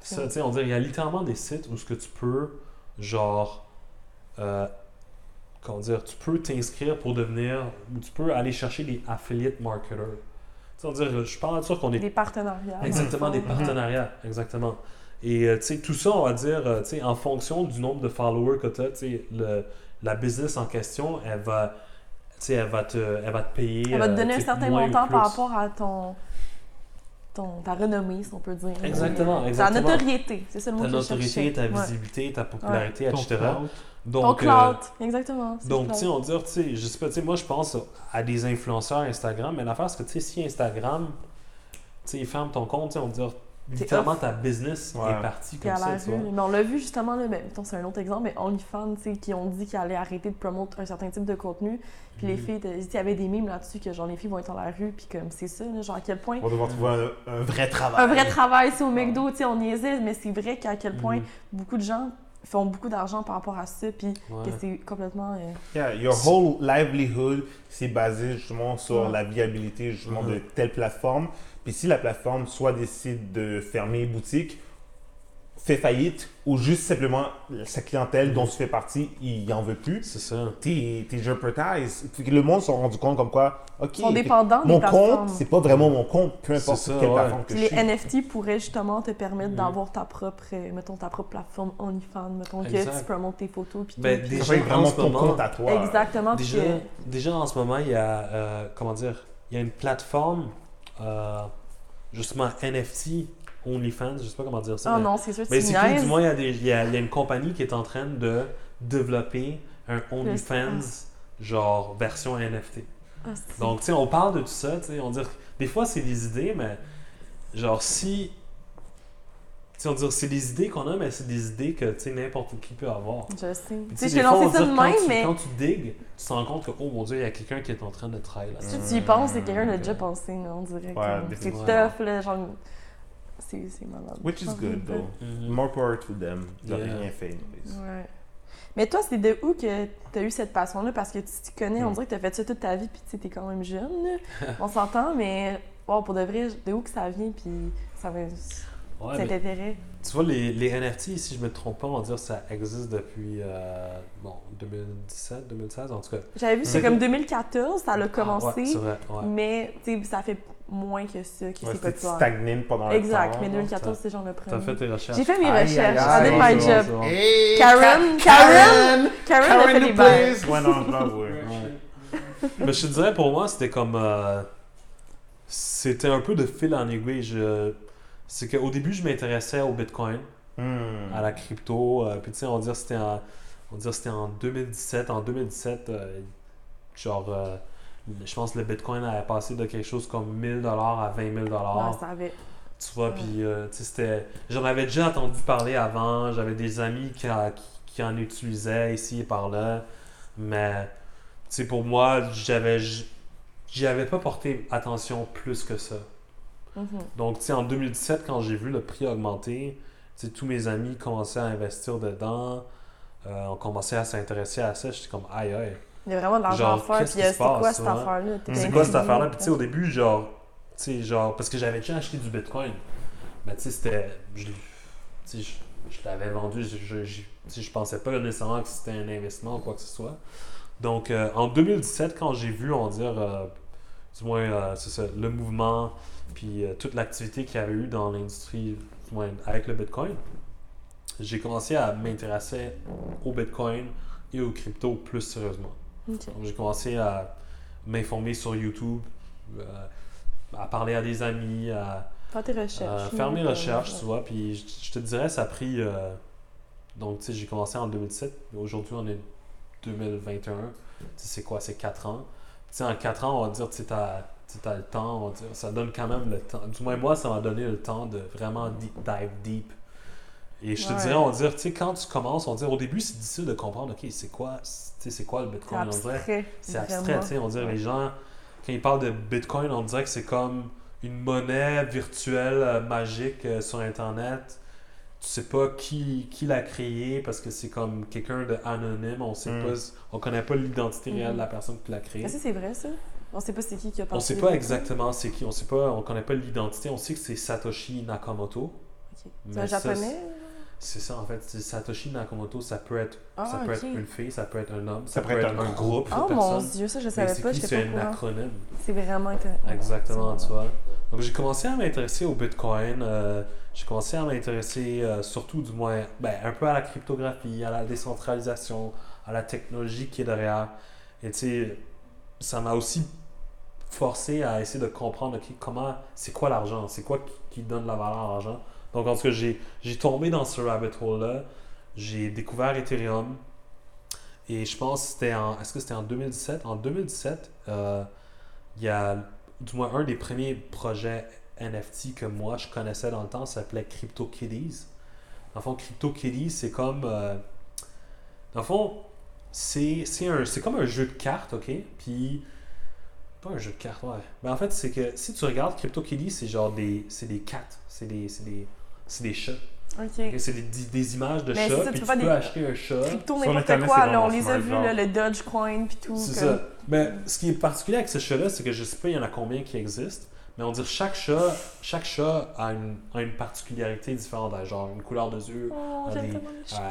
Ça, on dirait, il y a littéralement des sites où ce que tu peux, genre, euh, comment dire, tu peux t'inscrire pour devenir, ou tu peux aller chercher des affiliate marketers. On dirait, je suis pas sûr qu'on est Des partenariats. Exactement, des fond. partenariats, exactement. Et euh, tu sais, tout ça, on va dire, euh, tu sais, en fonction du nombre de followers que tu as, tu sais, le- la business en question, elle va, tu sais, elle va te, elle va te payer. Elle va te euh, donner un certain montant par rapport à ton, ton ta renommée, si on peut dire. Exactement, Ta exactement. notoriété, c'est ça le mot Ta que notoriété, ta Ouais. visibilité, ta popularité, Ton etc. Donc, Ton euh, cloud, exactement. Donc, tu sais, on dit, tu sais, je sais pas, tu sais, moi, je pense à des influenceurs Instagram, mais l'affaire, c'est que, tu sais, si Instagram, tu sais, ils ferment ton compte, tu sais, on dit, littéralement, ta business Ouais. est partie comme ça, tu vois. Mais on l'a vu justement, là, ben, mettons, c'est un autre exemple, mais OnlyFans, tu sais, qui ont dit qu'ils allaient arrêter de promouvoir un certain type de contenu. Puis les Mhm. filles, il y avait des mimes là-dessus que genre les filles vont être dans la rue, puis comme c'est ça, là, genre à quel point. On va devoir trouver un, un vrai travail. Un vrai travail, c'est au McDo, tu sais, on niaisait, mais c'est vrai qu'à quel point Mhm. beaucoup de gens font beaucoup d'argent par rapport à ça, puis Ouais. que c'est complètement. euh, Yeah, your whole livelihood, c'est basé justement sur Ouais. la viabilité justement de telle plateforme. Puis si la plateforme soit décide de fermer boutique, fait faillite, ou juste simplement sa clientèle dont tu fais partie, il en veut plus, C'est ça. t'es le monde s'est rendu compte comme quoi, ok, sont dépendants mon des compte, c'est pas vraiment mon compte, peu importe ça, quelle ouais. plateforme que je les. NFT pourraient justement te permettre Mhm. d'avoir ta propre, euh, mettons, ta propre plateforme OnlyFans, mettons que tu promotes tes photos, puis Ben, Ça Déjà, en vraiment ton moment- compte à toi. Exactement, puis Déjà, que- déjà en ce moment, il y a, euh, comment dire, il y a une plateforme, euh, justement NFT, OnlyFans, je sais pas comment dire ça. Ah mais- non, c'est sûr, mais c'est que niaises. du moins, il y, a des- il y a, il y a une compagnie qui est en train de développer un OnlyFans, genre version NFT. Ah, Donc, tu sais, on parle de tout ça, tu sais, on dit, des fois, c'est des idées, mais genre, si. Tu sais, on dit, c'est des idées qu'on a, mais c'est des idées que, tu sais, n'importe qui peut avoir. Je sais. Tu j'ai des fois, on lancé ça de quand même, tu- mais Quand tu digues, tu te rends compte que, oh mon dieu, il y a quelqu'un qui est en train de travailler là-dessus. si tu y penses, c'est quelqu'un qui a Ok. déjà pensé, on dirait. Ouais, c'est tough, là, genre. C'est malade. Which is good though. Mhm. More power to them. Ils ont Yeah. rien fait. anyways. Ouais. Mais toi, c'est de où que tu as eu cette passion-là? Parce que tu t'y connais, on Hmm. dirait que tu as fait ça toute ta vie, puis tu t'es quand même jeune. là. on s'entend, mais wow, pour de vrai, de où que ça vient, puis ça va. Ouais, cet intérêt. tu vois, les, les NFT, si je me trompe pas, on va dire que ça existe depuis euh, bon, 2017, 2016, en tout cas. J'avais vu, c'est comme 2014, ça a commencé, Ah, ouais, c'est vrai, ouais. mais ça fait moins que ça, que Ouais, c'est populaire. pendant Exact, mais là. 2014, c'est genre le T'as premier. fait tes recherches. J'ai fait mes Aïe, recherches, aïe, I did my job. Karen, Ka- Karen, Karen a Karen fait des bails. Ouais, non. Ouais. Mais je te dirais, pour moi, c'était comme. euh, c'était un peu de fil en aiguille. Je- C'est qu'au début, je m'intéressais au Bitcoin, Hmm. à la crypto. euh, puis tu sais, on va dire que c'était en, on va dire que c'était en 2017. En 2017, euh, genre, euh, je pense que le Bitcoin avait passé de quelque chose comme 1000$ à 20 000$. Ouais, ça avait. Tu vois, puis euh, c'était. J'en avais déjà entendu parler avant, j'avais des amis qui, a- qui, en utilisaient ici et par là, mais tu sais, pour moi, j'avais. J'y avais pas porté attention plus que ça. Mhm. Donc, tu sais, en 2017, quand j'ai vu le prix augmenter, tu sais, tous mes amis commençaient à investir dedans, euh, on commençait à s'intéresser à ça, j'étais comme aïe aïe. Il y a vraiment de l'argent à Genre, faire, puis euh, c'est quoi cette affaire-là? C'est quoi cette affaire-là? Puis tu sais, au début, genre, tu sais, genre, parce que j'avais déjà acheté du Bitcoin. Mais tu sais, c'était. Je, tu sais, je, je l'avais vendu, je, je, je, pensais pas nécessairement que c'était un investissement ou quoi que ce soit. Donc, euh, en 2017, quand j'ai vu, on dire, euh, du moins, euh, ça, le mouvement, puis toute l'activité qu'il y avait eu dans l'industrie, du moins, avec le Bitcoin, j'ai commencé à m'intéresser au Bitcoin et aux cryptos plus sérieusement. Ok. Donc, j'ai commencé à, m'informer sur YouTube, euh, à parler à des amis, à, Faire tes à recherches. faire mes recherches, tu vois. Puis je, je te dirais, ça a pris. euh, donc, tu sais, j'ai commencé en 2007. mais Aujourd'hui, on est 2021. Tu sais, c'est quoi? C'est 4 ans. Tu sais, en 4 ans, on va dire, tu t'as le temps, on va dire, ça donne quand même le temps. Du moins, moi, ça m'a donné le temps de vraiment deep, dive deep. Et je te Ouais. dirais, on va dire, tu sais, quand tu commences, on dire, au début, c'est difficile de comprendre, OK, c'est quoi, tu sais, c'est quoi le Bitcoin? On dirait, abstrait. c'est abstrait, tu sais. On dirait, les gens, quand ils parlent de Bitcoin, on dirait que c'est comme une monnaie virtuelle euh, magique euh, sur Internet. Tu sais pas qui, qui l'a créé parce que c'est comme quelqu'un d'anonyme. On sait Mm. pas, on connaît pas l'identité réelle de la personne qui l'a créé. Est-ce que c'est vrai, ça? On sait pas c'est qui qui a On pensé. sait pas exactement c'est qui. On sait pas, on connaît pas l'identité. On sait que c'est Satoshi Nakamoto. Ok. C'est Mais un ça, japonais? C'est ça, en fait. Satoshi Nakamoto, ça peut être, Ah, ça peut être une fille, ça peut être un homme, ça, Ça peut être un groupe de Oh mon dieu, ça je savais pas, c'est un acronyme. C'est vraiment intéressant. Exactement, tu vois. Donc j'ai commencé à m'intéresser au Bitcoin. euh, j'ai commencé à m'intéresser euh, surtout, du moins, ben, un peu à la cryptographie, à la décentralisation, à la technologie qui est derrière. Et tu sais, ça m'a aussi forcé à essayer de comprendre comment, c'est quoi l'argent, c'est quoi qui, qui donne la valeur à l'argent? Donc en tout cas, j'ai tombé dans ce rabbit hole-là. J'ai découvert Ethereum. Et je pense que c'était en. Est-ce que c'était en 2017 En 2017, euh, il y a du moins un des premiers projets NFT que moi je connaissais dans le temps s'appelait CryptoKitties. Dans le fond, CryptoKitties, c'est comme. euh, dans le fond, c'est comme un jeu de cartes, ok? Puis. Pas un jeu de cartes, ouais. Mais en fait, c'est que si tu regardes CryptoKitties, c'est genre des. C'est des cats. C'est des, c'est des, c'est des chats. Ok. ok? C'est des, des- des images de Mais chats. ça, tu Puis peux tu peux des- acheter un chat. Crypto, Sur n'importe quoi, là, on les a vus, le Dogecoin puis tout. C'est comme- ça. Mais ce qui est particulier avec ce chat-là, c'est que je sais pas il y en a combien qui existent, mais on dirait chaque chat, chaque chat a une, a une particularité différente, genre une couleur de yeux, Oh, a des-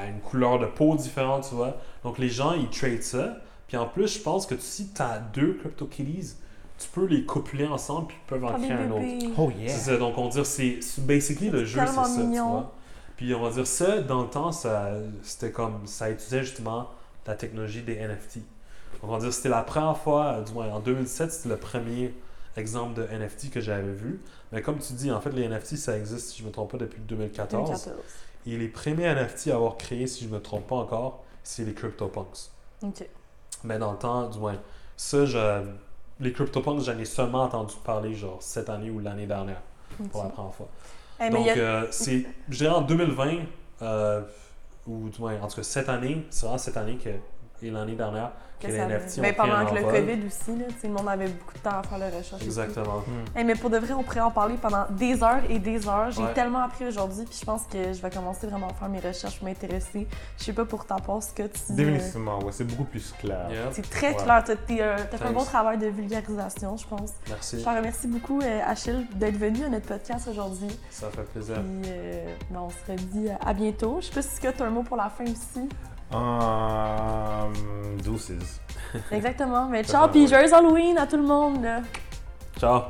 une couleur de peau différente, tu vois. Donc les gens, ils tradent ça. Puis en plus, je pense que si tu as deux CryptoKitties, tu peux les copuler ensemble puis ils peuvent en créer un autre. Oh C'est yeah! ça, donc on va dire, c'est c'est basically le jeu, c'est ça, tu vois. Puis on va dire ça, dans le temps, ça, c'était comme, ça utilisait justement la technologie des NFT. Donc on va dire, c'était la première fois, euh, du moins en 2007, c'était le premier exemple de NFT que j'avais vu. Mais comme tu dis, en fait, les NFT, ça existe, si je ne me trompe pas, depuis 2014. 2014. Et les premiers NFT à avoir créé, si je ne me trompe pas encore, c'est les CryptoPunks. Ok. Mais dans le temps, du moins, ça, je, les CryptoPunks, j'en ai seulement entendu parler, genre, cette année ou l'année dernière, pour la première fois. Eh, Donc, a- euh, c'est, je dirais en 2020, euh, ou du moins, en tout cas cette année, c'est vraiment cette année que, et l'année dernière que, que les ça- NFT ont ben, pendant que le. COVID aussi, là, tu le monde avait beaucoup de temps à faire la recherche. Exactement. Eh, mais pour de vrai, on pourrait en parler pendant des heures et des heures. J'ai Ouais. tellement appris aujourd'hui, puis je pense que je vais commencer vraiment à faire mes recherches, m'intéresser. Je sais pas pour ta part ce que tu Définitivement, ouais, c'est beaucoup plus clair. C'est très Ouais. clair. T'as t'es, euh, fait un bon travail de vulgarisation, je pense. Merci. Je te remercie beaucoup, euh, Achille, d'être venu à notre podcast aujourd'hui. Ça fait plaisir. Puis, euh, ben, on se redit à bientôt. Je sais pas si tu as un mot pour la fin aussi. Um, deuces. Exactement. Mais ciao, puis joyeux Halloween à tout le monde. Ciao.